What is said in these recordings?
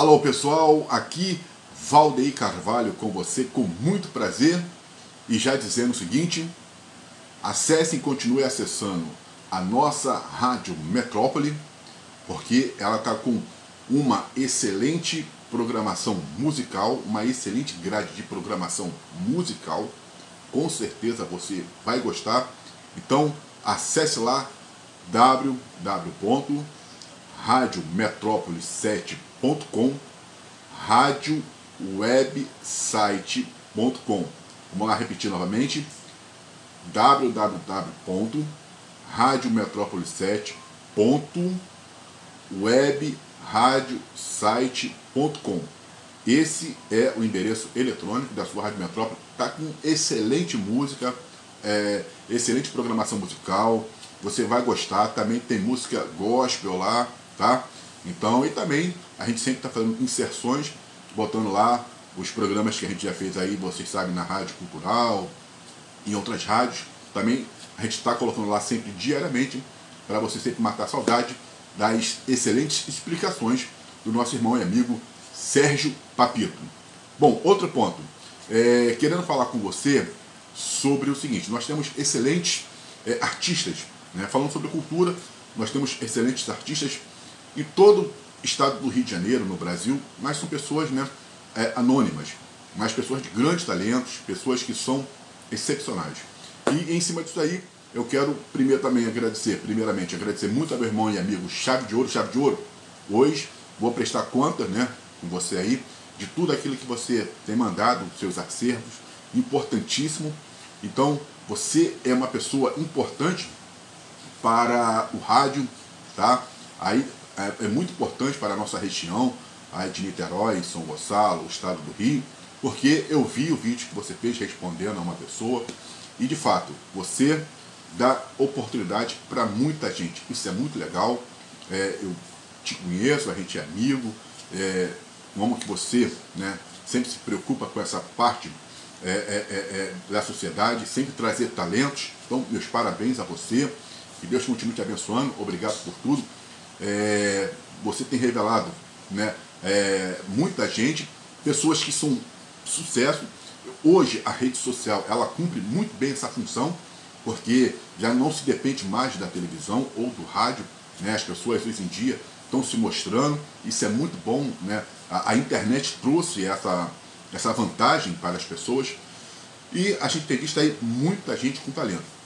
Alô pessoal, aqui Valdeir Carvalho com você com muito prazer e já dizendo o seguinte: acesse e continue acessando a nossa Rádio Metrópole, porque ela está com uma excelente programação musical, uma excelente grade de programação musical. Com certeza você vai gostar. Então acesse lá www.radiometrópole7.com radiowebsite.com Vamos lá repetir novamente www.radiometrópole7.webradiosite.com Esse é o endereço eletrônico da sua Rádio Metrópole. Está com excelente música, é, excelente programação musical. Você vai gostar. Também tem música gospel lá, tá? Então, e também a gente sempre está fazendo inserções, botando lá os programas que a gente já fez aí, vocês sabem, na Rádio Cultural, em outras rádios. Também a gente está colocando lá sempre diariamente, para você sempre matar a saudade das excelentes explicações do nosso irmão e amigo Sérgio Papito. Bom, outro ponto. É, querendo falar com você sobre o seguinte: nós temos excelentes é, artistas, né? falando sobre cultura, nós temos excelentes artistas em todo estado do Rio de Janeiro, no Brasil, mas são pessoas né, é, anônimas, mas pessoas de grandes talentos, pessoas que são excepcionais. E em cima disso aí, eu quero primeiro também agradecer, primeiramente, agradecer muito ao meu irmão e amigo Chave de Ouro, Chave de Ouro. Hoje vou prestar conta né, com você aí de tudo aquilo que você tem mandado, seus acervos, importantíssimo. Então, você é uma pessoa importante para o rádio, tá? Aí é, é muito importante para a nossa região, aí de Niterói, São Gonçalo, o estado do Rio, porque eu vi o vídeo que você fez respondendo a uma pessoa e de fato você dá oportunidade para muita gente. Isso é muito legal. É, eu te conheço, a gente é amigo, é, como que você né, sempre se preocupa com essa parte é, é, é, é, da sociedade, sempre trazer talentos. Então, meus parabéns a você. Que Deus continue te abençoando. Obrigado por tudo. Você tem revelado né, muita gente, pessoas que são sucesso. Hoje a rede social ela cumpre muito bem essa função, porque já não se depende mais da televisão ou do rádio. Né? As pessoas hoje em dia estão se mostrando, isso é muito bom. Né? A, a internet trouxe essa, essa vantagem para as pessoas e a gente tem visto aí muita gente com talento.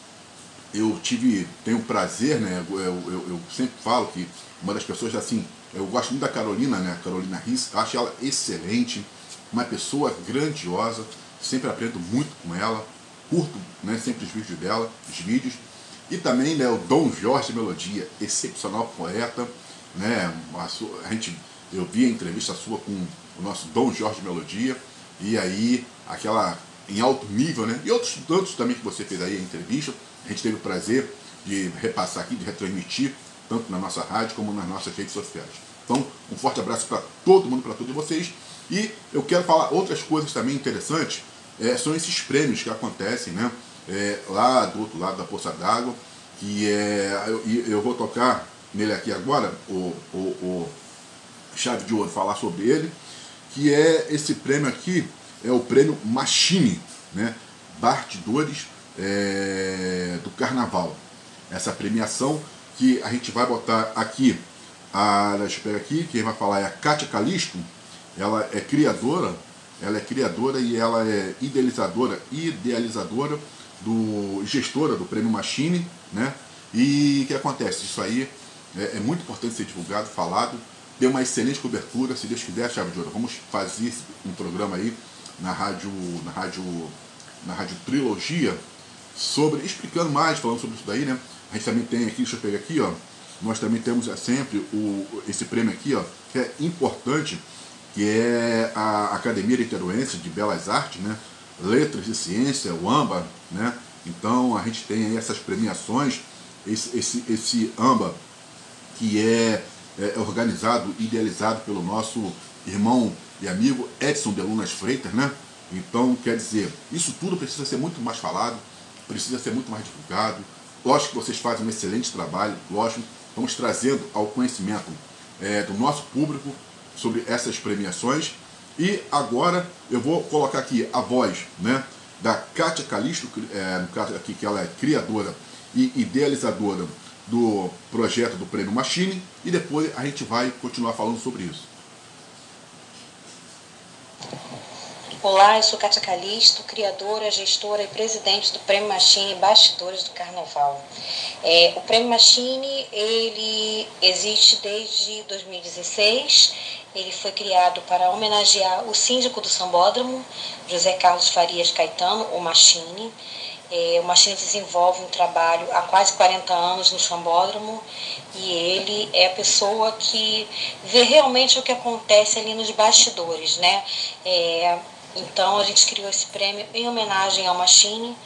Eu tive, tenho prazer, né? Eu, eu, eu, sempre falo que uma das pessoas assim, eu gosto muito da Carolina, né? Carolina Riss, acho ela excelente uma pessoa grandiosa, sempre aprendo muito com ela, curto né, sempre os vídeos dela, os vídeos. E também né, o Dom Jorge Melodia, excepcional poeta. Né, a, sua, a gente, eu vi a entrevista sua com o nosso Dom Jorge Melodia, e aí aquela em alto nível, né? E outros tantos também que você fez aí a entrevista. A gente teve o prazer de repassar aqui, de retransmitir, tanto na nossa rádio como nas nossas redes sociais. Então, um forte abraço para todo mundo, para todos vocês. E eu quero falar outras coisas também interessantes, é, são esses prêmios que acontecem né, é, lá do outro lado da Poça d'Água, que é, eu, eu vou tocar nele aqui agora, o, o, o Chave de Ouro, falar sobre ele, que é esse prêmio aqui, é o prêmio Machine, né, Bastidores é, do Carnaval. Essa premiação que a gente vai botar aqui, a, deixa eu pegar aqui, quem vai falar é a Kátia Calisto, ela é criadora, ela é criadora e ela é idealizadora, idealizadora do gestora do Prêmio Machine, né? E o que acontece? Isso aí é, é, muito importante ser divulgado, falado, ter uma excelente cobertura, se Deus quiser, chave de ouro. Vamos fazer um programa aí na rádio, na rádio, na rádio Trilogia sobre explicando mais, falando sobre isso daí, né? A gente também tem aqui, deixa eu pegar aqui, ó. Nós também temos é, sempre o, esse prêmio aqui, ó, que é importante que é a Academia Niteroense de Belas Artes, né? Letras e Ciência, o AMBA, né? Então a gente tem aí essas premiações, esse, esse, esse AMBA que é, é organizado, idealizado pelo nosso irmão e amigo Edson de Lunas Freitas, né? Então, quer dizer, isso tudo precisa ser muito mais falado, precisa ser muito mais divulgado. Lógico que vocês fazem um excelente trabalho, lógico, estamos trazendo ao conhecimento é, do nosso público sobre essas premiações. E agora eu vou colocar aqui a voz né, da Kátia Calisto, é, aqui que ela é criadora e idealizadora do projeto do Prêmio Machine, e depois a gente vai continuar falando sobre isso. Olá, eu sou Kátia Calisto, criadora, gestora e presidente do Prêmio Machine Bastidores do Carnaval. É, o Prêmio Machine, ele existe desde 2016, ele foi criado para homenagear o síndico do Sambódromo, José Carlos Farias Caetano, o Machine. É, o Machine desenvolve um trabalho há quase 40 anos no Sambódromo e ele é a pessoa que vê realmente o que acontece ali nos bastidores, né? É, então a gente criou esse prêmio em homenagem ao Machine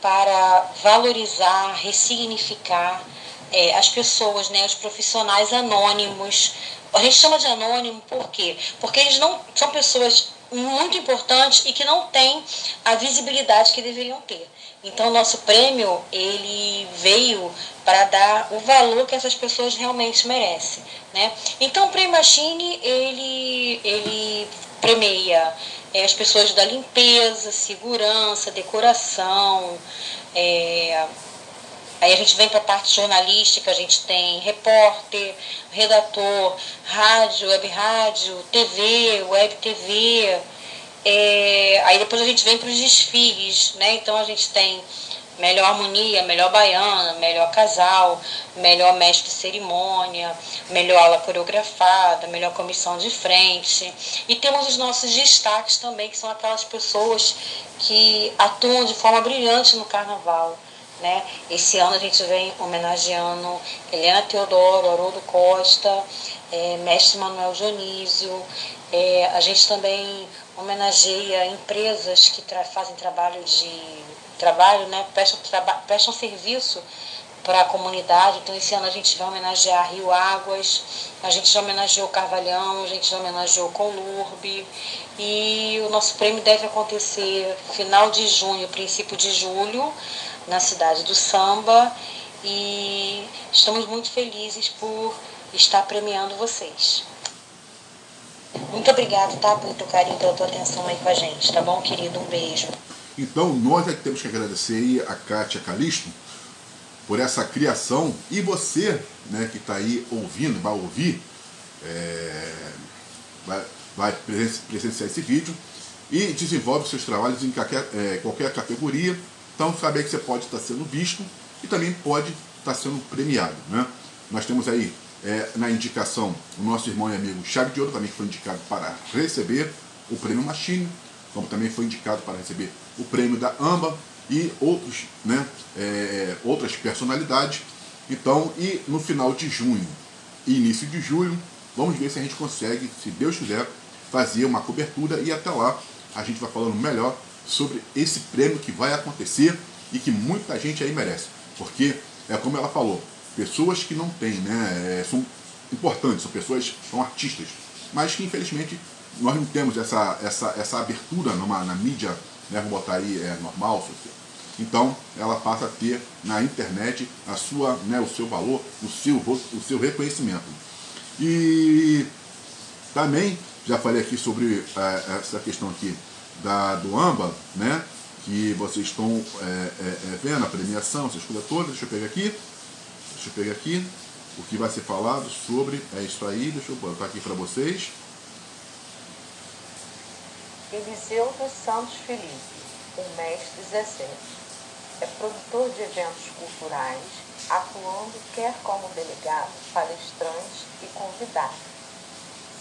para valorizar, ressignificar é, as pessoas, né, os profissionais anônimos. A gente chama de anônimo por quê? Porque eles não são pessoas muito importantes e que não têm a visibilidade que deveriam ter. Então, nosso prêmio ele veio para dar o valor que essas pessoas realmente merecem, né? Então, o Prêmio Machine ele ele premia é, as pessoas da limpeza, segurança, decoração. É, aí a gente vem para a parte jornalística, a gente tem repórter, redator, rádio, web rádio, TV, web TV. É, aí depois a gente vem para os desfiles, né? Então a gente tem melhor harmonia, melhor baiana, melhor casal, melhor mestre de cerimônia, melhor aula coreografada, melhor comissão de frente. E temos os nossos destaques também, que são aquelas pessoas que atuam de forma brilhante no carnaval. Né? Esse ano a gente vem homenageando Helena Teodoro, Haroldo Costa, é, mestre Manuel Dionísio. É, a gente também homenageia empresas que tra fazem trabalho de trabalho, né, prestam, traba prestam serviço para a comunidade. Então, esse ano a gente vai homenagear Rio Águas, a gente já homenageou Carvalhão, a gente já homenageou Colurbe. E o nosso prêmio deve acontecer final de junho, princípio de julho, na cidade do Samba. E estamos muito felizes por estar premiando vocês. Muito obrigada, tá? Pelo teu carinho, pela tua atenção aí com a gente, tá bom, querido? Um beijo. Então, nós é que temos que agradecer a Kátia Calisto por essa criação e você né, que está aí ouvindo, vai ouvir, é, vai, vai presenciar esse vídeo e desenvolve seus trabalhos em qualquer, é, qualquer categoria. Então, saber que você pode estar sendo visto e também pode estar sendo premiado. Né? Nós temos aí é, na indicação o nosso irmão e amigo Chave de Ouro, também que foi indicado para receber o prêmio Machine como também foi indicado para receber o prêmio da AMBA e outros, né, é, outras personalidades. Então, e no final de junho e início de julho, vamos ver se a gente consegue, se Deus quiser, fazer uma cobertura e até lá a gente vai falando melhor sobre esse prêmio que vai acontecer e que muita gente aí merece. Porque, é como ela falou, pessoas que não têm, né, é, são importantes, são pessoas, são artistas, mas que infelizmente nós não temos essa, essa, essa abertura numa, na mídia, né, vamos botar aí, é, normal. Então, ela passa a ter na internet a sua, né, o seu valor, o seu, o seu reconhecimento. E também, já falei aqui sobre é, essa questão aqui da, do AMBA, né, que vocês estão é, é, é, vendo a premiação, essas coisas todas. Deixa eu pegar aqui. Deixa eu pegar aqui o que vai ser falado sobre. É isso aí, deixa eu botar aqui para vocês. Eliseu dos Santos Felipe, o mestre Zezé. É produtor de eventos culturais, atuando quer como delegado, palestrante e convidado.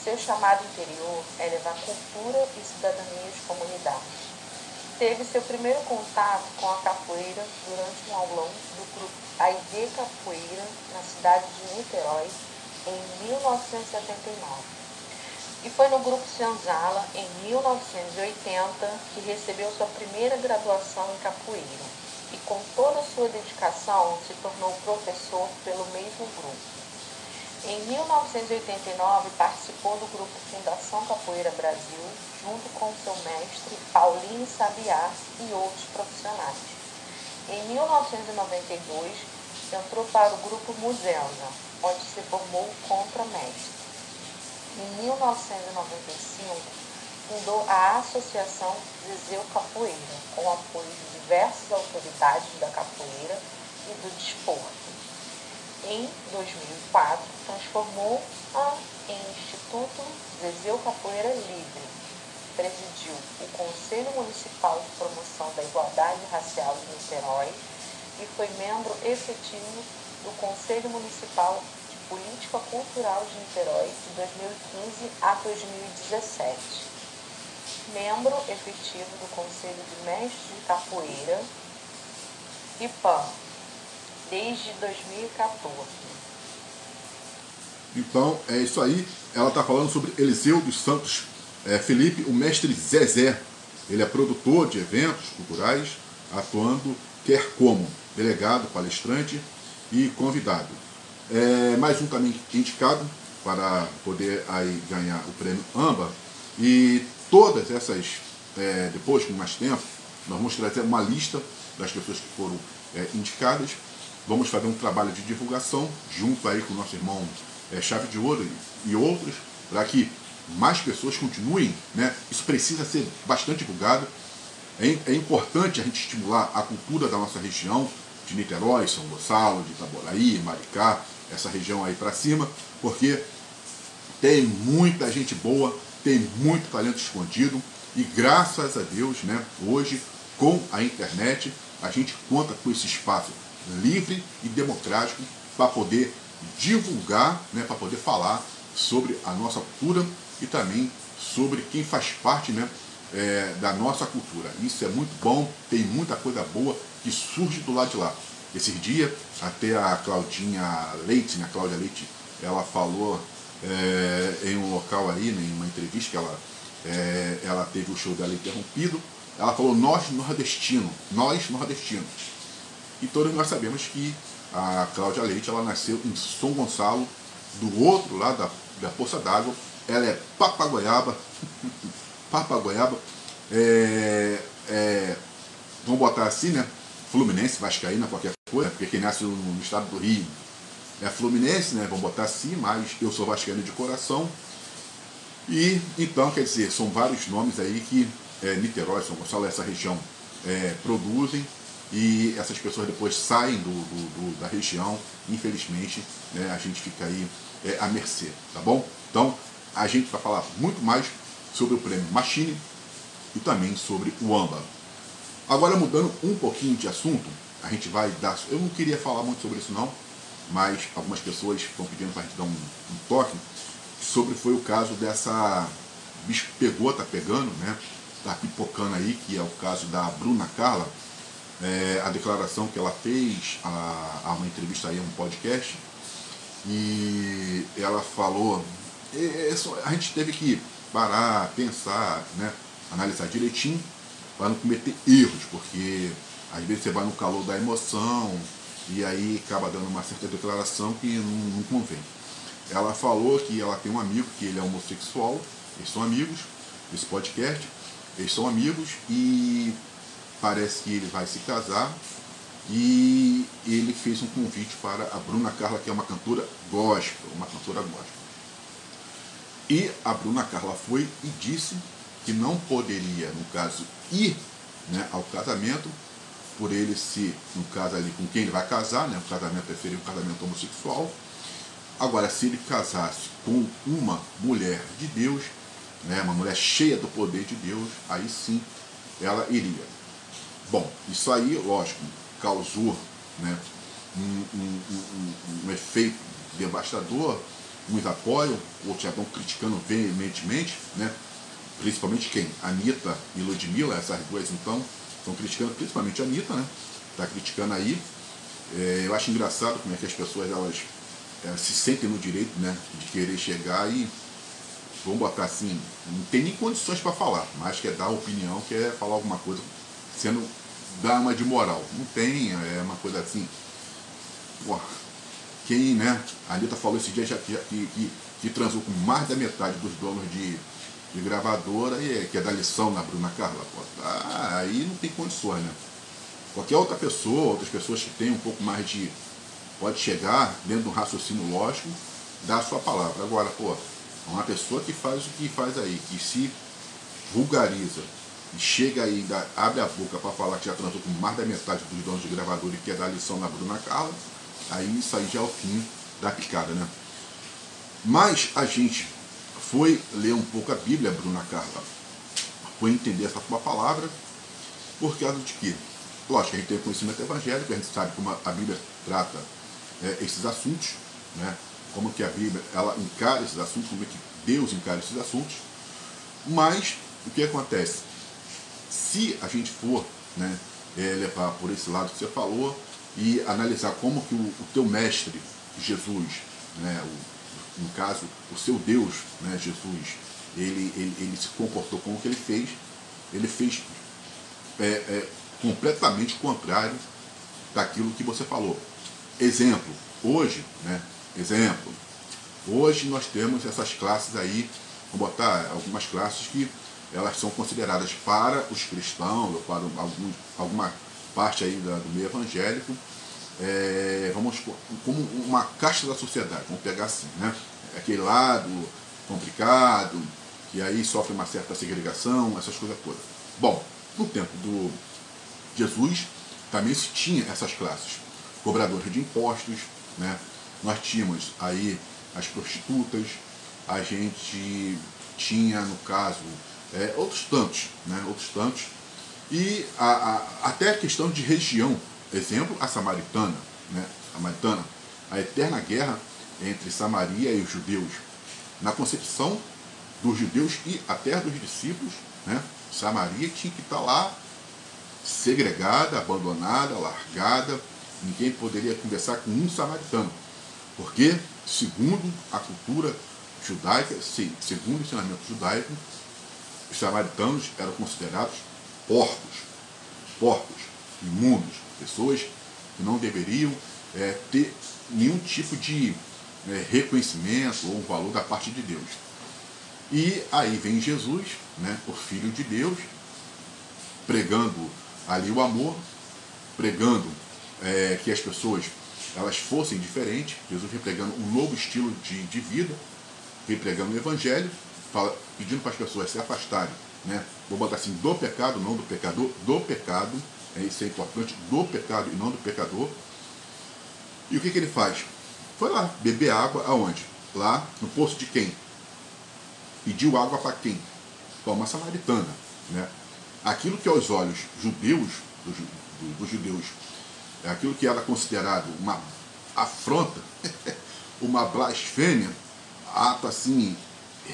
Seu chamado interior é levar cultura e cidadania às comunidades. Teve seu primeiro contato com a capoeira durante um aulão do grupo Aide Capoeira, na cidade de Niterói, em 1979 e foi no Grupo Senzala, em 1980, que recebeu sua primeira graduação em capoeira e, com toda a sua dedicação, se tornou professor pelo mesmo grupo. Em 1989, participou do grupo Fundação Capoeira Brasil, junto com seu mestre Paulinho Sabiá e outros profissionais. Em 1992, entrou para o grupo Museuna, onde se formou contra-mestre. Em 1995, fundou a Associação Zezeu Capoeira, com apoio de diversas autoridades da capoeira e do desporto. Em 2004, transformou-a em Instituto Zezeu Capoeira Livre. Presidiu o Conselho Municipal de Promoção da Igualdade Racial de Niterói e foi membro efetivo do Conselho Municipal Política Cultural de Niterói de 2015 a 2017. Membro efetivo do Conselho de Mestres de Capoeira, IPAM, desde 2014. Então, é isso aí. Ela está falando sobre Eliseu dos Santos é, Felipe, o mestre Zezé. Ele é produtor de eventos culturais, atuando quer como delegado, palestrante e convidado. É, mais um também indicado para poder aí ganhar o prêmio AMBA. E todas essas, é, depois com mais tempo, nós vamos trazer uma lista das pessoas que foram é, indicadas. Vamos fazer um trabalho de divulgação junto aí com o nosso irmão é, Chave de Ouro e, outros, para que mais pessoas continuem. Né? Isso precisa ser bastante divulgado. É, é importante a gente estimular a cultura da nossa região, de Niterói, São Gonçalo, de Itaboraí, Maricá, essa região aí para cima, porque tem muita gente boa, tem muito talento escondido e graças a Deus, né, hoje com a internet a gente conta com esse espaço livre e democrático para poder divulgar, né, para poder falar sobre a nossa cultura e também sobre quem faz parte né, é, da nossa cultura. Isso é muito bom, tem muita coisa boa que surge do lado de lá. Esses dias, até a Claudinha Leite, né, Cláudia Leite, ela falou é, em um local aí, né, em uma entrevista que ela, é, ela teve o show dela interrompido, ela falou nós nordestinos, nós nordestinos. E todos nós sabemos que a Cláudia Leite ela nasceu em São Gonçalo, do outro lado da, da Poça d'Água. Ela é papagoiaba, papagoiaba, é, é, vamos botar assim, né? Fluminense, Vascaína, qualquer porque quem nasce no estado do Rio é Fluminense, né? Vamos botar assim, mas eu sou vascaíno de coração. E então, quer dizer, são vários nomes aí que é, Niterói, São Gonçalo, essa região é, produzem e essas pessoas depois saem do, do, do da região. Infelizmente, né, a gente fica aí é, à mercê, tá bom? Então, a gente vai falar muito mais sobre o prêmio Machine e também sobre o AMBA. Agora mudando um pouquinho de assunto, a gente vai dar. Eu não queria falar muito sobre isso não, mas algumas pessoas estão pedindo para a gente dar um, um, toque sobre foi o caso dessa bicho pegou, tá pegando, né? Tá pipocando aí, que é o caso da Bruna Carla, é, a declaração que ela fez a, a uma entrevista aí, um podcast, e ela falou, a gente teve que parar, pensar, né, analisar direitinho para não cometer erros, porque às vezes você vai no calor da emoção e aí acaba dando uma certa declaração que não, não convém. Ela falou que ela tem um amigo que ele é homossexual, eles são amigos, esse podcast, eles são amigos e parece que ele vai se casar e ele fez um convite para a Bruna Carla, que é uma cantora gospel, uma cantora gospel. E a Bruna Carla foi e disse que não poderia, no caso, ir né, ao casamento, por ele se, no caso ali, com quem ele vai casar, né, o casamento é um casamento homossexual. Agora, se ele casasse com uma mulher de Deus, né, uma mulher cheia do poder de Deus, aí sim ela iria. Bom, isso aí, lógico, causou né, um, um, um, um efeito devastador, uns apoiam, outros já estão criticando veementemente, né? principalmente quem? Anitta e Ludmilla, essas duas então, estão criticando principalmente a Anitta, né? Está criticando aí. É, eu acho engraçado como é que as pessoas elas, elas se sentem no direito né, de querer chegar e, vamos botar assim, não tem nem condições para falar, mas quer dar opinião, quer falar alguma coisa, sendo dama de moral. Não tem, é uma coisa assim. Porra, quem, né? A Anitta falou esse dia já que, que, que transou com mais da metade dos donos de, de gravadora e que é da lição na Bruna Carla. Pô, ah, aí não tem condições, né? Qualquer outra pessoa, outras pessoas que têm um pouco mais de. pode chegar dentro de um raciocínio lógico, dar a sua palavra. Agora, pô, Uma pessoa que faz o que faz aí, que se vulgariza e chega aí, abre a boca para falar que já transou com mais da metade dos donos de gravador e quer dar lição na Bruna Carla, aí isso aí já é o fim da picada, né? Mas a gente foi ler um pouco a Bíblia, Bruna Carla, foi entender essa tua palavra, por causa de que, lógico, a gente tem conhecimento evangélico, a gente sabe como a Bíblia trata é, esses assuntos, né? como que a Bíblia ela encara esses assuntos, como é que Deus encara esses assuntos, mas o que acontece? Se a gente for né, é, levar por esse lado que você falou e analisar como que o, o teu mestre, Jesus, né, o, no caso, o seu Deus, né, Jesus, ele, ele, ele se comportou com o que ele fez, ele fez é, é, completamente contrário daquilo que você falou. Exemplo, hoje, né, exemplo, hoje nós temos essas classes aí, vou botar algumas classes que elas são consideradas para os cristãos, ou para algum, alguma parte aí da, do meio evangélico, é, vamos como uma caixa da sociedade, vamos pegar assim, né? Aquele lado complicado, que aí sofre uma certa segregação, essas coisas todas. Bom, no tempo do Jesus também se tinha essas classes, cobradores de impostos, né? Nós tínhamos aí as prostitutas, a gente tinha, no caso, é, outros tantos, né? outros tantos. E a, a, até a questão de região, exemplo, a samaritana, né? a samaritana, a eterna guerra entre Samaria e os judeus. Na concepção dos judeus e até dos discípulos, né? Samaria tinha que estar lá segregada, abandonada, largada, ninguém poderia conversar com um samaritano. Porque, segundo a cultura judaica, segundo o ensinamento judaico, os samaritanos eram considerados porcos, porcos, imundos, pessoas que não deveriam é, ter nenhum tipo de é, reconhecimento ou valor da parte de Deus. E aí vem Jesus, né, o Filho de Deus, pregando ali o amor, pregando é, que as pessoas elas fossem diferentes. Jesus vem pregando um novo estilo de, de vida, vem pregando o Evangelho, fala, pedindo para as pessoas se afastarem, né? vou botar assim, do pecado, não do pecador, do pecado, isso é importante, do pecado e não do pecador. E o que, que ele faz? Foi lá, beber água aonde? Lá no poço de quem? Pediu água para quem? Para uma samaritana. Né? Aquilo que aos olhos judeus, dos, dos judeus, é aquilo que era considerado uma afronta, uma blasfêmia, ato assim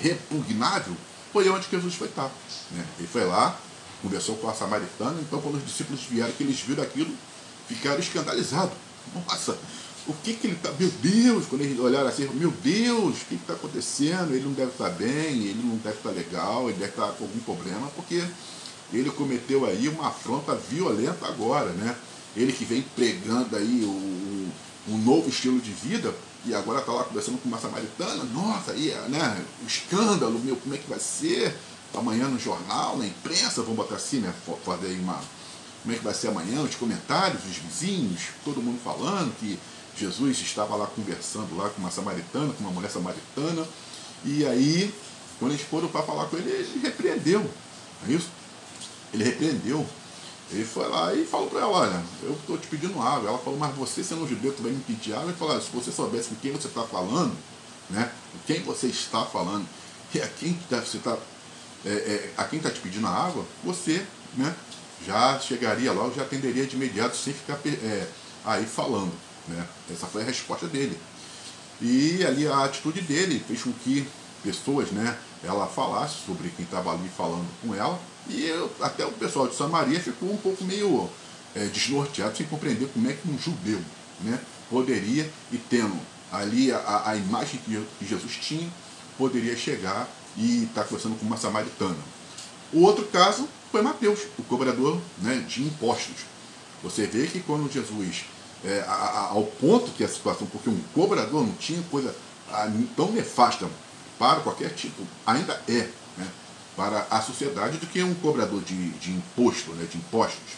repugnável, foi onde Jesus foi estar. Né? Ele foi lá, conversou com a samaritana, então quando os discípulos vieram, que eles viram aquilo, ficaram escandalizados. Nossa, o que que ele está. Meu Deus, quando eles olharam assim, meu Deus, o que está acontecendo? Ele não deve estar tá bem, ele não deve estar tá legal, ele deve estar tá com algum problema, porque ele cometeu aí uma afronta violenta agora, né? Ele que vem pregando aí o, um novo estilo de vida, e agora está lá conversando com uma samaritana, nossa, aí, né, o escândalo, meu, como é que vai ser? Amanhã no jornal, na imprensa, vamos botar assim, né? Fazer aí uma. Como é que vai ser amanhã? Os comentários, os vizinhos, todo mundo falando que Jesus estava lá conversando lá com uma samaritana, com uma mulher samaritana, e aí, quando eles foram para falar com ele, ele repreendeu. Não é isso? Ele repreendeu ele foi lá e falou para ela, olha, eu estou te pedindo água. Ela falou, mas você sendo um judeu, tu vai me pedir água? Ele falou, se você soubesse com quem você está falando, né? Com quem você está falando, e a quem você está é, é, a quem está te pedindo a água, você né, já chegaria logo, já atenderia de imediato sem ficar é, aí falando. Né? Essa foi a resposta dele. E ali a atitude dele fez com que pessoas, né, ela falasse sobre quem estava ali falando com ela, e eu, até o pessoal de Samaria ficou um pouco meio é, desnorteado, sem compreender como é que um judeu né, poderia, e tendo ali a, a imagem que Jesus tinha, poderia chegar e estar tá conversando com uma samaritana. O outro caso foi Mateus, o cobrador né, de impostos. Você vê que quando Jesus, é, a, a, ao ponto que a situação, porque um cobrador não tinha coisa tão nefasta para qualquer tipo, ainda é, né, para a sociedade do que um cobrador de, de imposto, né, de impostos.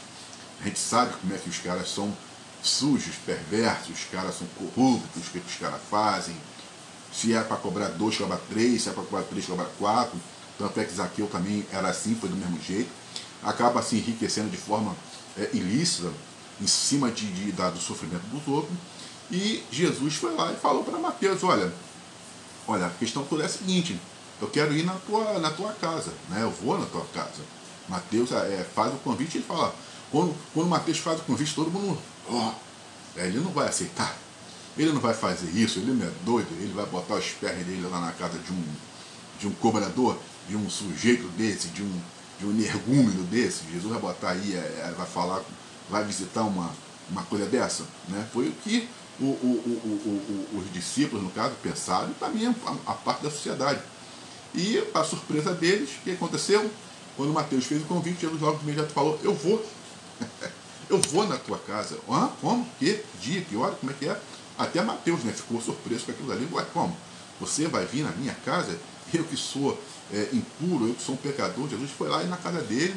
A gente sabe como é que os caras são sujos, perversos, os caras são corruptos, o que os caras fazem. Se é para cobrar dois, cobrar três, se é para cobrar três, cobrar quatro. Tanto é que Zaqueu também era assim, foi do mesmo jeito. Acaba se enriquecendo de forma é, ilícita, em cima de, de, da, do sofrimento dos outros. E Jesus foi lá e falou para Mateus, olha, olha, a questão toda é a seguinte, eu quero ir na tua, na tua casa, né? eu vou na tua casa. Mateus é, faz o convite e fala, quando, quando Mateus faz o convite, todo mundo, oh, ele não vai aceitar. Ele não vai fazer isso, ele não é doido, ele vai botar os pés dele lá na casa de um, de um cobrador, de um sujeito desse, de um, de um energúmeno desse. Jesus vai botar aí, é, é vai falar, vai visitar uma, uma coisa dessa. Né? Foi o que o, o, o, os discípulos, no caso, pensaram, e também a, a parte da sociedade. E, para surpresa deles, o que aconteceu? Quando Mateus fez o convite, Jesus logo imediato falou, eu vou. eu vou na tua casa. Hã? Como? Que dia? Que hora? Como é que é? Até Mateus né, ficou surpreso com aquilo ali. Ué, como? Você vai vir na minha casa? Eu que sou é, impuro, eu que sou um pecador. Jesus foi lá na casa dele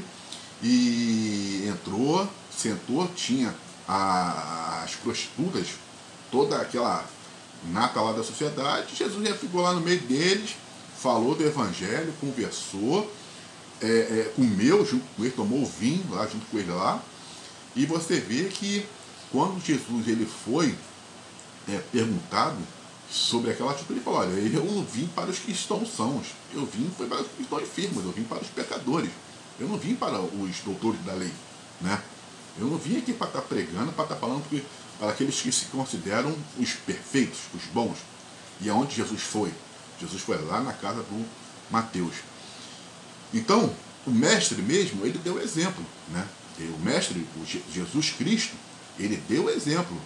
e entrou, sentou, tinha a, as prostitutas, toda aquela nata lá da sociedade. Jesus já ficou lá no meio deles, falou do evangelho, conversou, é, é, comeu junto com ele, tomou o vinho lá junto com ele lá. E você vê que quando Jesus ele foi é, perguntado sobre aquela atitude, ele falou, olha, eu não vim para os que estão sãos, eu vim foi para os que estão enfermos, eu vim para os pecadores, eu não vim para os doutores da lei, né? Eu não vim aqui para estar pregando, para estar falando que, para aqueles que se consideram os perfeitos, os bons. E aonde Jesus foi? Jesus foi lá na casa do Mateus. Então, o mestre mesmo, ele deu exemplo, né? O mestre, o Jesus Cristo, ele deu exemplo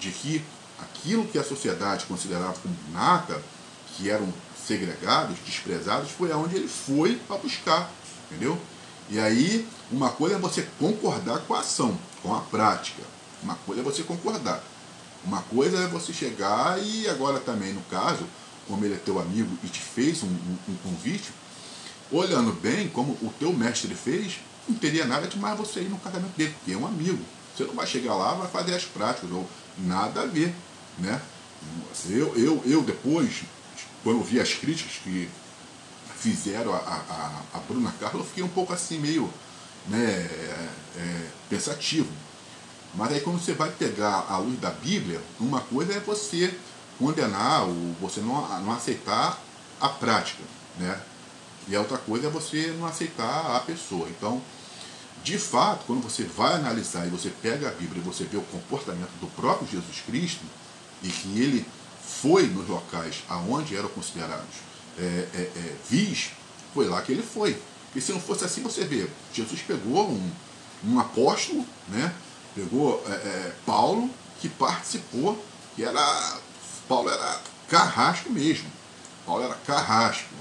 de que aquilo que a sociedade considerava como nata, que eram segregados, desprezados, foi aonde ele foi para buscar, entendeu? E aí, uma coisa é você concordar com a ação, com a prática. Uma coisa é você concordar. Uma coisa é você chegar e agora também, no caso, como ele é teu amigo e te fez um, um, um convite, olhando bem como o teu mestre fez, não teria nada de mais você ir no casamento dele, porque é um amigo. Você não vai chegar lá, vai fazer as práticas, ou nada a ver. Né? Eu, eu, eu depois, quando vi as críticas que fizeram a, a, a Bruna Carla, eu fiquei um pouco assim, meio né, é, é, pensativo. Mas aí quando você vai pegar a luz da Bíblia, uma coisa é você condenar ou você não, não aceitar a prática, né? E a outra coisa é você não aceitar a pessoa. Então, de fato, quando você vai analisar e você pega a Bíblia e você vê o comportamento do próprio Jesus Cristo, e que ele foi nos locais aonde eram considerados é, é, é, vis, foi lá que ele foi. E se não fosse assim, você vê, Jesus pegou um, um apóstolo, né? pegou é, é, Paulo, que participou, que era. Paulo era carrasco mesmo. Paulo era carrasco,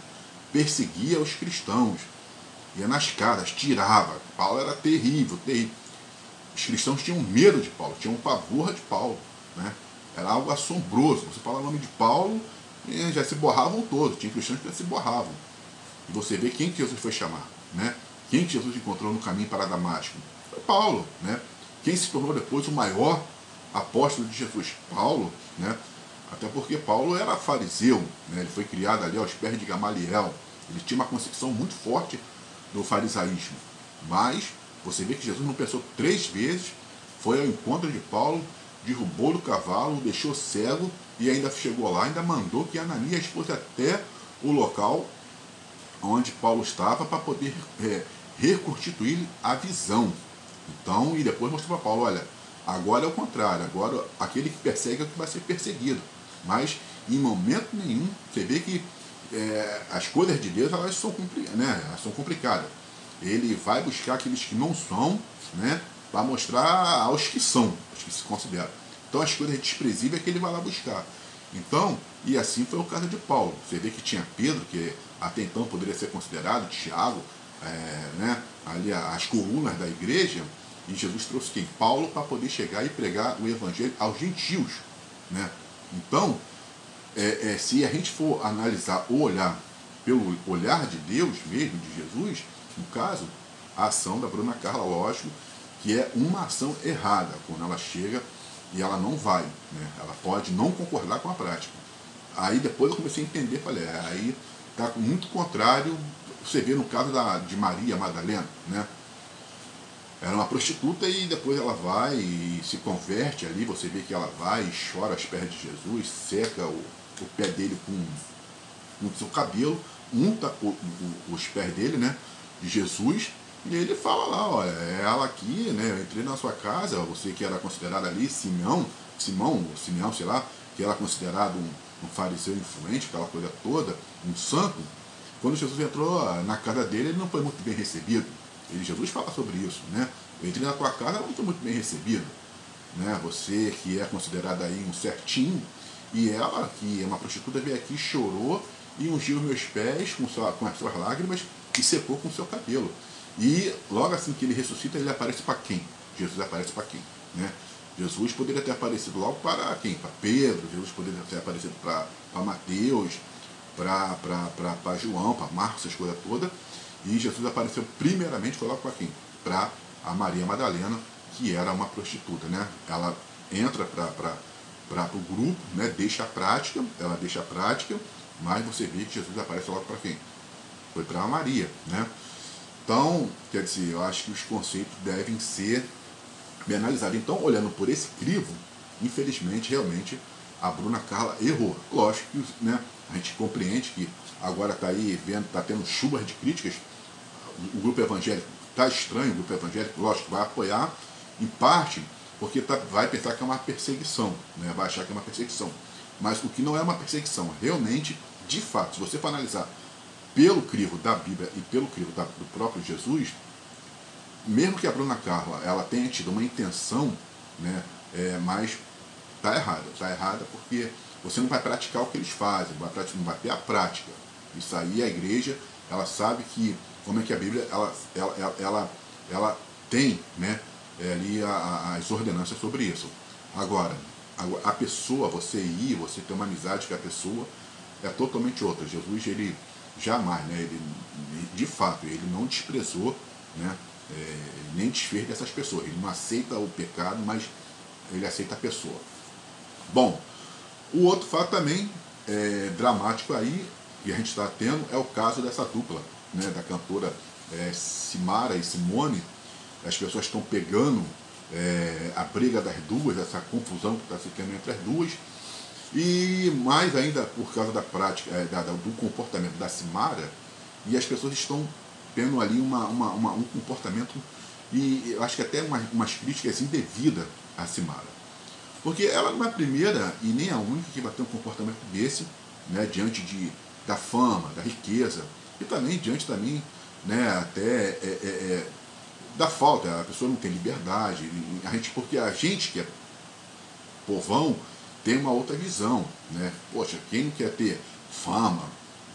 perseguia os cristãos, ia nas casas, tirava. Paulo era terrível, terrível. Os cristãos tinham medo de Paulo, tinham pavor de Paulo. Né? Era algo assombroso. Você fala o nome de Paulo, já se borravam todos. Tinha cristãos que já se borravam. E você vê quem que Jesus foi chamar. Né? Quem que Jesus encontrou no caminho para Damasco? Foi Paulo. Né? Quem se tornou depois o maior apóstolo de Jesus? Paulo. Né? Até porque Paulo era fariseu. Né? Ele foi criado ali aos pés de Gamaliel. Ele tinha uma concepção muito forte do farisaísmo. Mas você vê que Jesus não pensou três vezes, foi ao encontro de Paulo, derrubou do cavalo, o deixou cego e ainda chegou lá, ainda mandou que Ananias fosse até o local onde Paulo estava para poder é, reconstituir a visão. Então, e depois mostrou para Paulo, olha, agora é o contrário, agora aquele que persegue é o que vai ser perseguido. Mas em momento nenhum você vê que é, as coisas de Deus elas são, né, elas são complicadas. Ele vai buscar aqueles que não são, né, para mostrar aos que são, aos que se consideram. Então as coisas desprezíveis é que ele vai lá buscar. Então, e assim foi o caso de Paulo. Você vê que tinha Pedro, que até então poderia ser considerado, Tiago, é, né, ali as colunas da igreja, e Jesus trouxe quem? Paulo para poder chegar e pregar o evangelho aos gentios. Né? Então, é, é, se a gente for analisar ou olhar pelo olhar de Deus mesmo, de Jesus, no caso, a ação da Bruna Carla, lógico, que é uma ação errada, quando ela chega e ela não vai. Né? Ela pode não concordar com a prática. Aí depois eu comecei a entender, falei, é, aí tá muito contrário, você vê no caso da, de Maria Madalena, né? Era uma prostituta e depois ela vai e se converte ali, você vê que ela vai e chora aos pés de Jesus, seca o, o pé dele com, com o seu cabelo, unta o, o, os pés dele, né? De Jesus, e ele fala lá, olha, é ela aqui, né? Eu entrei na sua casa, você que era considerado ali Simeão, Simão, Simeão, sei lá, que era considerado um, um fariseu influente, aquela coisa toda, um santo. Quando Jesus entrou na casa dele, ele não foi muito bem recebido. E Jesus fala sobre isso, né? Eu entrei na tua casa, não foi muito bem recebido. Né? Você que é considerado aí um certinho, e ela, que é uma prostituta, veio aqui, chorou e ungiu meus pés com, sua, com as suas lágrimas e secou com o seu cabelo. E logo assim que ele ressuscita, ele aparece para quem? Jesus aparece para quem? Né? Jesus poderia ter aparecido logo para quem? Para Pedro, Jesus poderia ter aparecido para Mateus, para João, para Marcos, essas coisas todas. E Jesus apareceu primeiramente, foi logo para quem? Para a Maria Madalena, que era uma prostituta. Né? Ela entra para o grupo, né? deixa a prática, ela deixa a prática, mas você vê que Jesus aparece logo para quem? Foi para a Maria. Né? Então, quer dizer, eu acho que os conceitos devem ser bem analisados. Então, olhando por esse crivo, infelizmente, realmente, a Bruna Carla errou. Lógico que né, a gente compreende que agora está aí vendo, está tendo chuvas de críticas. O grupo evangélico está estranho, o grupo evangélico, lógico, vai apoiar, em parte, porque tá, vai pensar que é uma perseguição, né, vai achar que é uma perseguição. Mas o que não é uma perseguição, realmente, de fato, se você for analisar pelo crivo da Bíblia e pelo crivo da, do próprio Jesus, mesmo que a Bruna Carla ela tenha tido uma intenção, né, é, mas está errada. Está errada porque você não vai praticar o que eles fazem, vai, não vai ter a prática. Isso aí a igreja, ela sabe que, como é que a Bíblia, ela, ela, ela, ela, ela tem né, é, ali a, a, as ordenanças sobre isso. Agora, a, a pessoa, você ir, você ter uma amizade com a pessoa, é totalmente outra. Jesus, ele jamais, né? Ele, de fato, ele não desprezou, né? É, nem desfez dessas pessoas. Ele não aceita o pecado, mas ele aceita a pessoa. Bom, o outro fato também é, dramático aí, e a gente está tendo, é o caso dessa dupla, né? Da cantora é, Simara e Simone. As pessoas estão pegando é, a briga das duas, essa confusão que está se tendo entre as duas e mais ainda por causa da prática, é, da, do comportamento da Simara, e as pessoas estão tendo ali uma, uma, uma, um comportamento, e acho que até umas, umas críticas indevidas à Simara. Porque ela não é a primeira e nem a única que vai ter um comportamento desse, né, diante de, da fama, da riqueza, e também diante também, né, até é, é, é da falta, a pessoa não tem liberdade, a gente, porque a gente que é povão, tem uma outra visão. Né? Poxa, quem não quer ter fama,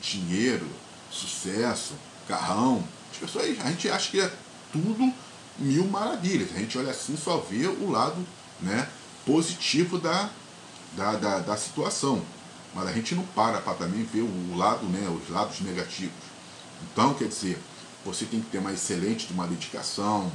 dinheiro, sucesso, carrão? As pessoas, a gente acha que é tudo mil maravilhas. A gente olha assim só vê o lado né, positivo da, da, da, da situação. Mas a gente não para para também ver o lado, né, os lados negativos. Então, quer dizer, você tem que ter uma excelente uma dedicação,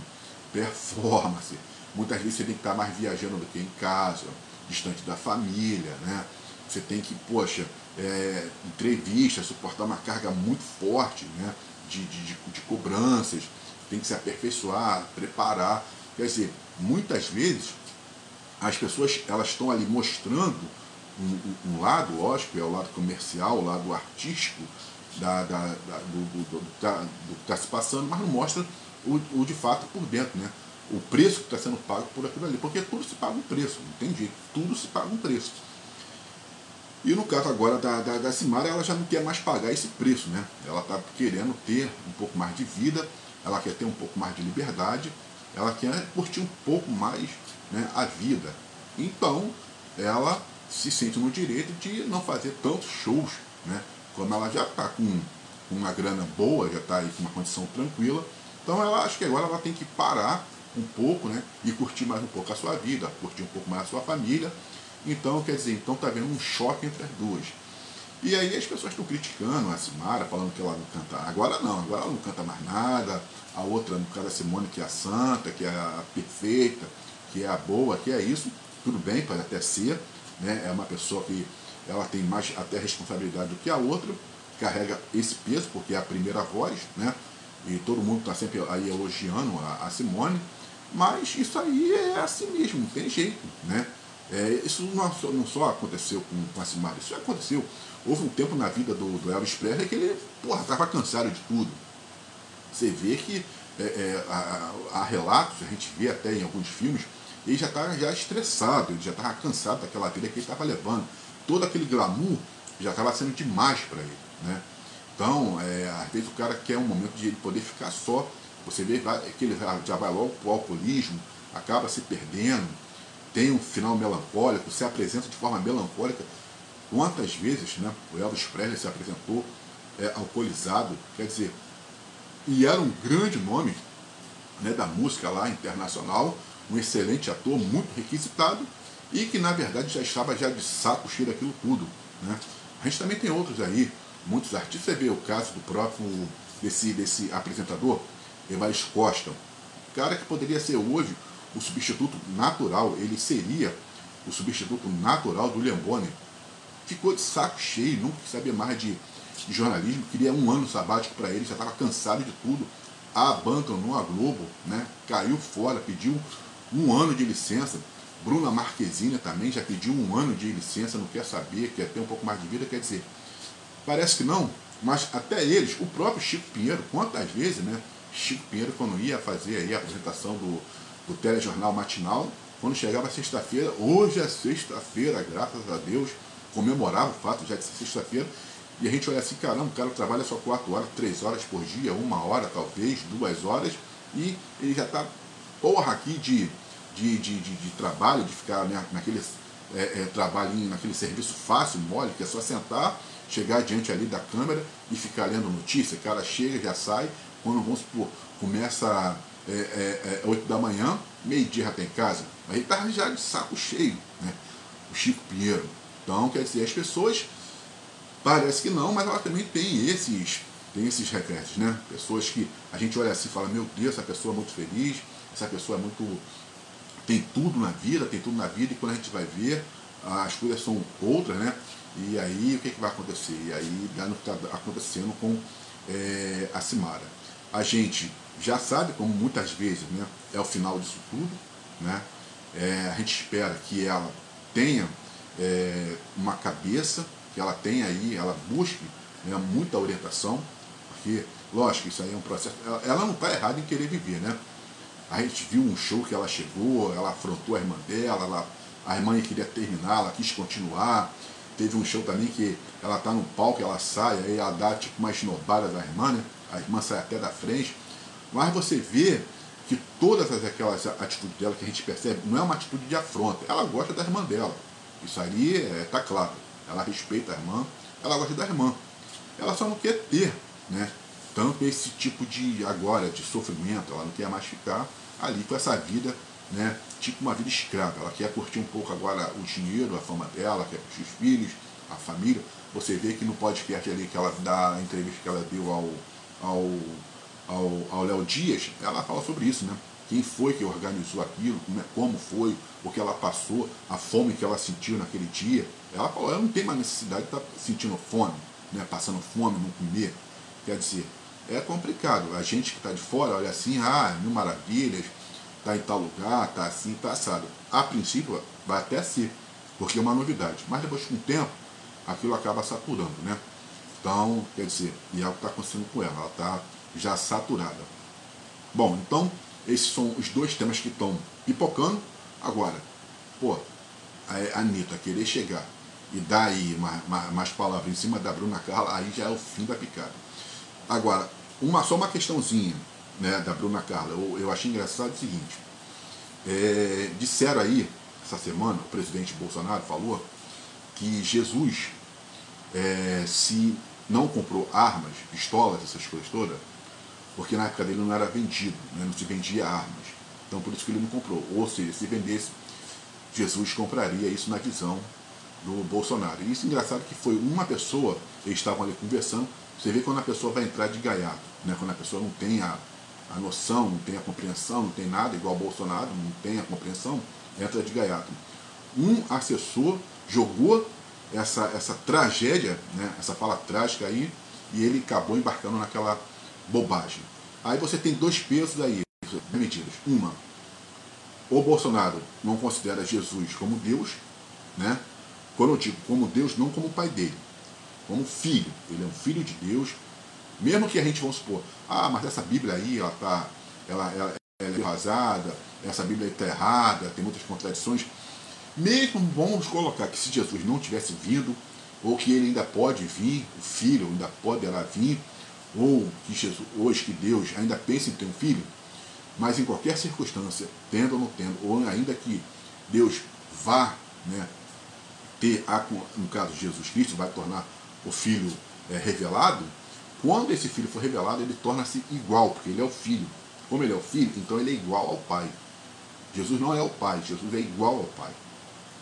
performance. Muitas vezes você tem que estar mais viajando do que em casa distante da família, né? Você tem que, poxa, é, entrevista, suportar uma carga muito forte né? de, de, de, de cobranças, tem que se aperfeiçoar, preparar. Quer dizer, muitas vezes as pessoas elas estão ali mostrando um, um, lado, lógico, é o lado comercial, o lado artístico da, da, da do, do, do, do, que está se passando, mas não mostra o, o de fato por dentro, né? O preço que está sendo pago por aquilo ali. Porque tudo se paga um preço, não tem jeito, tudo se paga um preço. E no caso agora da, da, da Simara, ela já não quer mais pagar esse preço, né? Ela está querendo ter um pouco mais de vida, ela quer ter um pouco mais de liberdade, ela quer curtir um pouco mais né, a vida. Então, ela se sente no direito de não fazer tantos shows, né? Como ela já está com uma grana boa, já está aí com uma condição tranquila. Então ela acho que agora ela tem que parar um pouco, né? E curtir mais um pouco a sua vida, curtir um pouco mais a sua família. Então, quer dizer, então tá havendo um choque entre as duas. E aí as pessoas estão criticando a Simara, falando que ela não canta. Agora não, agora ela não canta mais nada. A outra, no caso da Simone, que é a santa, que é a perfeita, que é a boa, que é isso. Tudo bem, pode até ser. Né? É uma pessoa que ela tem mais até responsabilidade do que a outra, carrega esse peso, porque é a primeira voz, né? E todo mundo está sempre aí elogiando a, a, Simone, mas isso aí é assim mesmo, tem jeito, né? É, isso não só, não só aconteceu com, com a Simone, isso aconteceu. Houve um tempo na vida do, do Elvis Presley que ele, porra, estava cansado de tudo. Você vê que é, é, há, relatos, a gente vê até em alguns filmes, ele já estava já estressado, ele já estava cansado daquela vida que ele estava levando. Todo aquele glamour já estava sendo demais para ele. Né? Então, é, às vezes o cara quer um momento de ele poder ficar só. Você vê que ele já vai logo para o alcoolismo, acaba se perdendo, tem um final melancólico, se apresenta de forma melancólica. Quantas vezes né, o Elvis Presley se apresentou é, alcoolizado? Quer dizer, e era um grande nome né, da música lá internacional, um excelente ator, muito requisitado, e que na verdade já estava já de saco cheio daquilo tudo. Né? A gente também tem outros aí, muitos artistas, você vê o caso do próprio desse, desse apresentador, Evaristo Costa, cara que poderia ser hoje o substituto natural, ele seria o substituto natural do Bonner. Ficou de saco cheio, nunca sabia mais de de jornalismo, queria um ano sabático para ele, já estava cansado de tudo, abandonou a Globo, né? caiu fora, pediu um ano de licença. Bruna Marquezine também já pediu um ano de licença, não quer saber, quer ter um pouco mais de vida, quer dizer, parece que não, mas até eles, o próprio Chico Pinheiro, quantas vezes, né? Chico Pinheiro, quando ia fazer aí a apresentação do, do telejornal matinal, quando chegava sexta-feira, hoje é sexta-feira, graças a Deus, comemorava o fato já de ser sexta-feira, e a gente olha assim, caramba, o cara trabalha só quatro horas, três horas por dia, uma hora talvez, duas horas, e ele já está porra aqui de, de, de, de, de trabalho, de ficar né, naquele é, é, trabalhinho, naquele serviço fácil, mole, que é só sentar, chegar diante ali da câmera e ficar lendo notícia. O cara chega, já sai, quando vamos supor, começa é, é, é 8 da manhã, meio-dia já está em casa. Ele está já de saco cheio, né? O Chico Pinheiro. Então, quer dizer, as pessoas Parece que não, mas ela também tem esses, tem esses reversos, né? Pessoas que a gente olha assim e fala, meu Deus, essa pessoa é muito feliz, essa pessoa é muito. tem tudo na vida, tem tudo na vida, e quando a gente vai ver, as coisas são outras, né? E aí o que, que vai acontecer? E aí dá no que está acontecendo com é, a Simara. A gente já sabe, como muitas vezes né, é o final disso tudo, né? É, a gente espera que ela tenha é, uma cabeça que ela tem aí, ela busque né, muita orientação, porque, lógico, isso aí é um processo. Ela, ela não está errada em querer viver, né? A gente viu um show que ela chegou, ela afrontou a irmã dela, ela, a irmã queria terminar, ela quis continuar. Teve um show também que ela tá no palco, ela sai, aí ela dá tipo uma esnobada da irmã, né? A irmã sai até da frente. Mas você vê que todas aquelas atitudes dela que a gente percebe não é uma atitude de afronta. Ela gosta da irmã dela. Isso aí é, tá claro ela respeita a irmã, ela gosta da irmã. Ela só não quer ter, né? Tanto esse tipo de agora de sofrimento, ela não quer mais ficar ali com essa vida, né? Tipo uma vida escrava. Ela quer curtir um pouco agora o dinheiro, a fama dela, quer curtir os filhos, a família. Você vê que no podcast ali que ela dá, a entrevista que ela deu ao ao ao, ao Léo Dias, ela fala sobre isso, né? Quem foi que organizou aquilo, como foi, o que ela passou, a fome que ela sentiu naquele dia. Ela falou, ela não tem mais necessidade de estar tá sentindo fome, né, passando fome, não comer. Quer dizer, é complicado. A gente que está de fora olha assim, ah, mil maravilhas, está em tal lugar, está assim, está assado. A princípio vai até ser, porque é uma novidade. Mas depois com o tempo, aquilo acaba saturando, né? Então, quer dizer, e é o que está acontecendo com ela, ela está já saturada. Bom, então, esses são os dois temas que estão pipocando. Agora, pô, a Anitta querer chegar e dar aí mais, mais, palavras em cima da Bruna Carla, aí já é o fim da picada. Agora, uma, só uma questãozinha né, da Bruna Carla. Eu, eu achei engraçado o seguinte. É, disseram aí, essa semana, o presidente Bolsonaro falou que Jesus, é, se não comprou armas, pistolas, essas coisas todas, porque na época dele não era vendido, né, não se vendia armas. Então por isso que ele não comprou. Ou seja, se vendesse, Jesus compraria isso na visão do Bolsonaro. E isso é engraçado que foi uma pessoa, eles estavam ali conversando, você vê quando a pessoa vai entrar de gaiato, né? quando a pessoa não tem a, a noção, não tem a compreensão, não tem nada, igual Bolsonaro, não tem a compreensão, entra de gaiato. Um assessor jogou essa, essa tragédia, né, essa fala trágica aí, e ele acabou embarcando naquela bobagem. Aí você tem dois pesos aí, medidas. Uma, o Bolsonaro não considera Jesus como Deus, né? Quando eu digo como Deus, não como pai dele, como filho. Ele é um filho de Deus. Mesmo que a gente vamos supor, ah, mas essa Bíblia aí, ela tá, ela, ela, ela é arrasada, essa Bíblia está errada, tem muitas contradições. Mesmo vamos colocar que se Jesus não tivesse vindo, ou que ele ainda pode vir, o filho ainda poderá vir, ou que Jesus, hoje que Deus ainda pensa em ter um filho, mas em qualquer circunstância, tendo ou não tendo, ou ainda que Deus vá né, ter, no caso de Jesus Cristo, vai tornar o filho é, revelado, quando esse filho for revelado, ele torna-se igual, porque ele é o filho. Como ele é o filho, então ele é igual ao pai. Jesus não é o pai, Jesus é igual ao pai.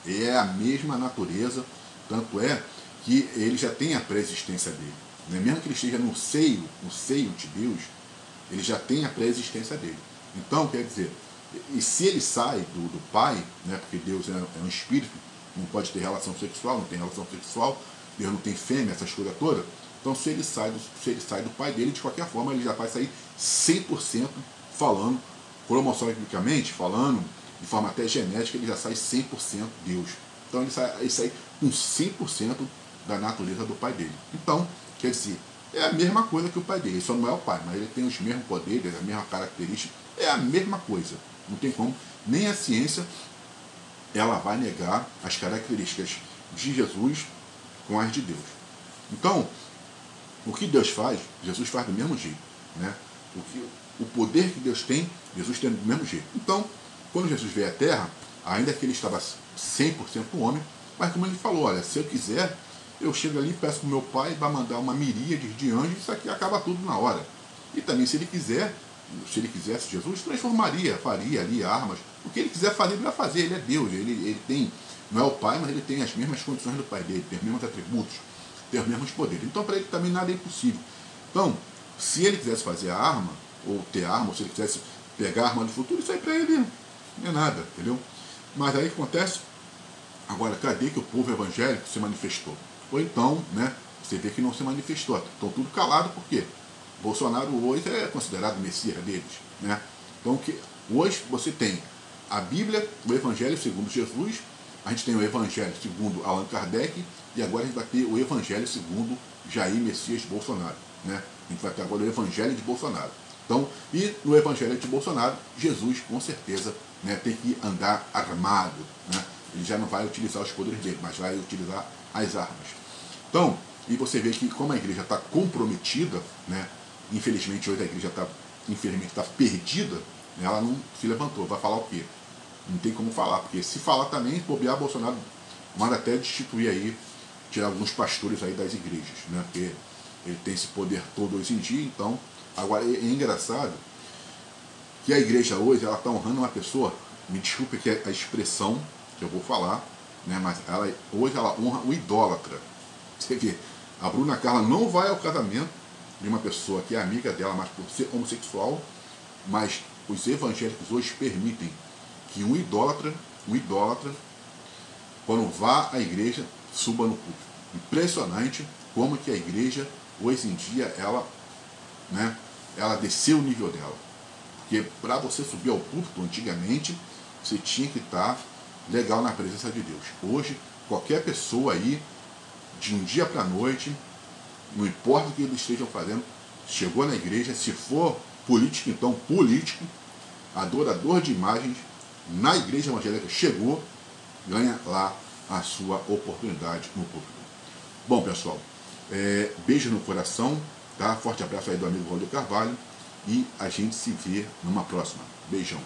É a mesma natureza, tanto é que ele já tem a pré-existência dele. Né? Mesmo que ele esteja no seio, no seio de Deus, ele já tem a pré-existência dele. Então, quer dizer, e se ele sai do, do pai, né, porque Deus é, é, um espírito, não pode ter relação sexual, não tem relação sexual, Deus não tem fêmea, essas coisas todas. Então, se ele, sai do, se ele sai do pai dele, de qualquer forma, ele já vai sair 100% falando, cromossomicamente falando, de forma até genética, ele já sai 100% Deus. Então, ele sai, ele sai com 100% da natureza do pai dele. Então, quer dizer, é a mesma coisa que o pai dele, ele só não é o pai, mas ele tem os mesmos poderes, a mesma característica, é a mesma coisa. Não tem como, nem a ciência ela vai negar as características de Jesus com as de Deus. Então, o que Deus faz, Jesus faz do mesmo jeito. Né? O, que, o poder que Deus tem, Jesus tem do mesmo jeito. Então, quando Jesus veio à Terra, ainda que ele estava 100% homem, mas como ele falou, olha, se eu quiser, eu chego ali, peço para o meu pai, vai mandar uma miríade de anjos, isso aqui acaba tudo na hora. E também, se ele quiser, se ele quisesse, Jesus transformaria, faria ali armas. O que ele quiser fazer, ele vai fazer. Ele é Deus, ele, ele tem, não é o pai, mas ele tem as mesmas condições do pai dele, tem os mesmos atributos, tem os mesmos poderes. Então, para ele também nada é impossível. Então, se ele quisesse fazer a arma, ou ter arma, ou se ele quisesse pegar a arma do futuro, isso aí para ele não é nada, entendeu? Mas aí o que acontece? Agora, cadê que o povo evangélico se manifestou? Ou então, né, você vê que não se manifestou. Estão tudo calado, por quê? Bolsonaro hoje é considerado messias deles. Né? Então, que, hoje você tem a Bíblia, o Evangelho segundo Jesus, a gente tem o Evangelho segundo Allan Kardec, e agora a gente vai ter o Evangelho segundo Jair Messias Bolsonaro. Né? A gente vai ter agora o Evangelho de Bolsonaro. Então, e no Evangelho de Bolsonaro, Jesus com certeza né, tem que andar armado. Né? Ele já não vai utilizar os poderes dele, mas vai utilizar as armas. Então, e você vê que como a igreja está comprometida, né, infelizmente hoje a igreja está infelizmente está perdida, né, ela não se levantou. Vai falar o quê? Não tem como falar, porque se falar também, bobear Bolsonaro manda até destituir aí, tirar alguns pastores aí das igrejas, né? Porque ele tem esse poder todo hoje em dia, então. Agora é, é engraçado que a igreja hoje ela está honrando uma pessoa, me desculpe que é a expressão que eu vou falar, né? Mas ela, hoje ela honra o idólatra. Você vê, a Bruna Carla não vai ao casamento de uma pessoa que é amiga dela, mas por ser homossexual, mas os evangélicos hoje permitem que um idólatra, um idólatra, quando vá à igreja, suba no culto. Impressionante como que a igreja, hoje em dia, ela, né, ela desceu o nível dela. Porque para você subir ao púlpito, antigamente, você tinha que estar legal na presença de Deus. Hoje, qualquer pessoa aí, de um dia para a noite, não importa o que eles estejam fazendo, chegou na igreja, se for político, então político, adorador de imagens, na igreja evangélica chegou, ganha lá a sua oportunidade no público. Bom, pessoal, é, beijo no coração, tá? Forte abraço aí do amigo Rodrigo Carvalho e a gente se vê numa próxima. Beijão.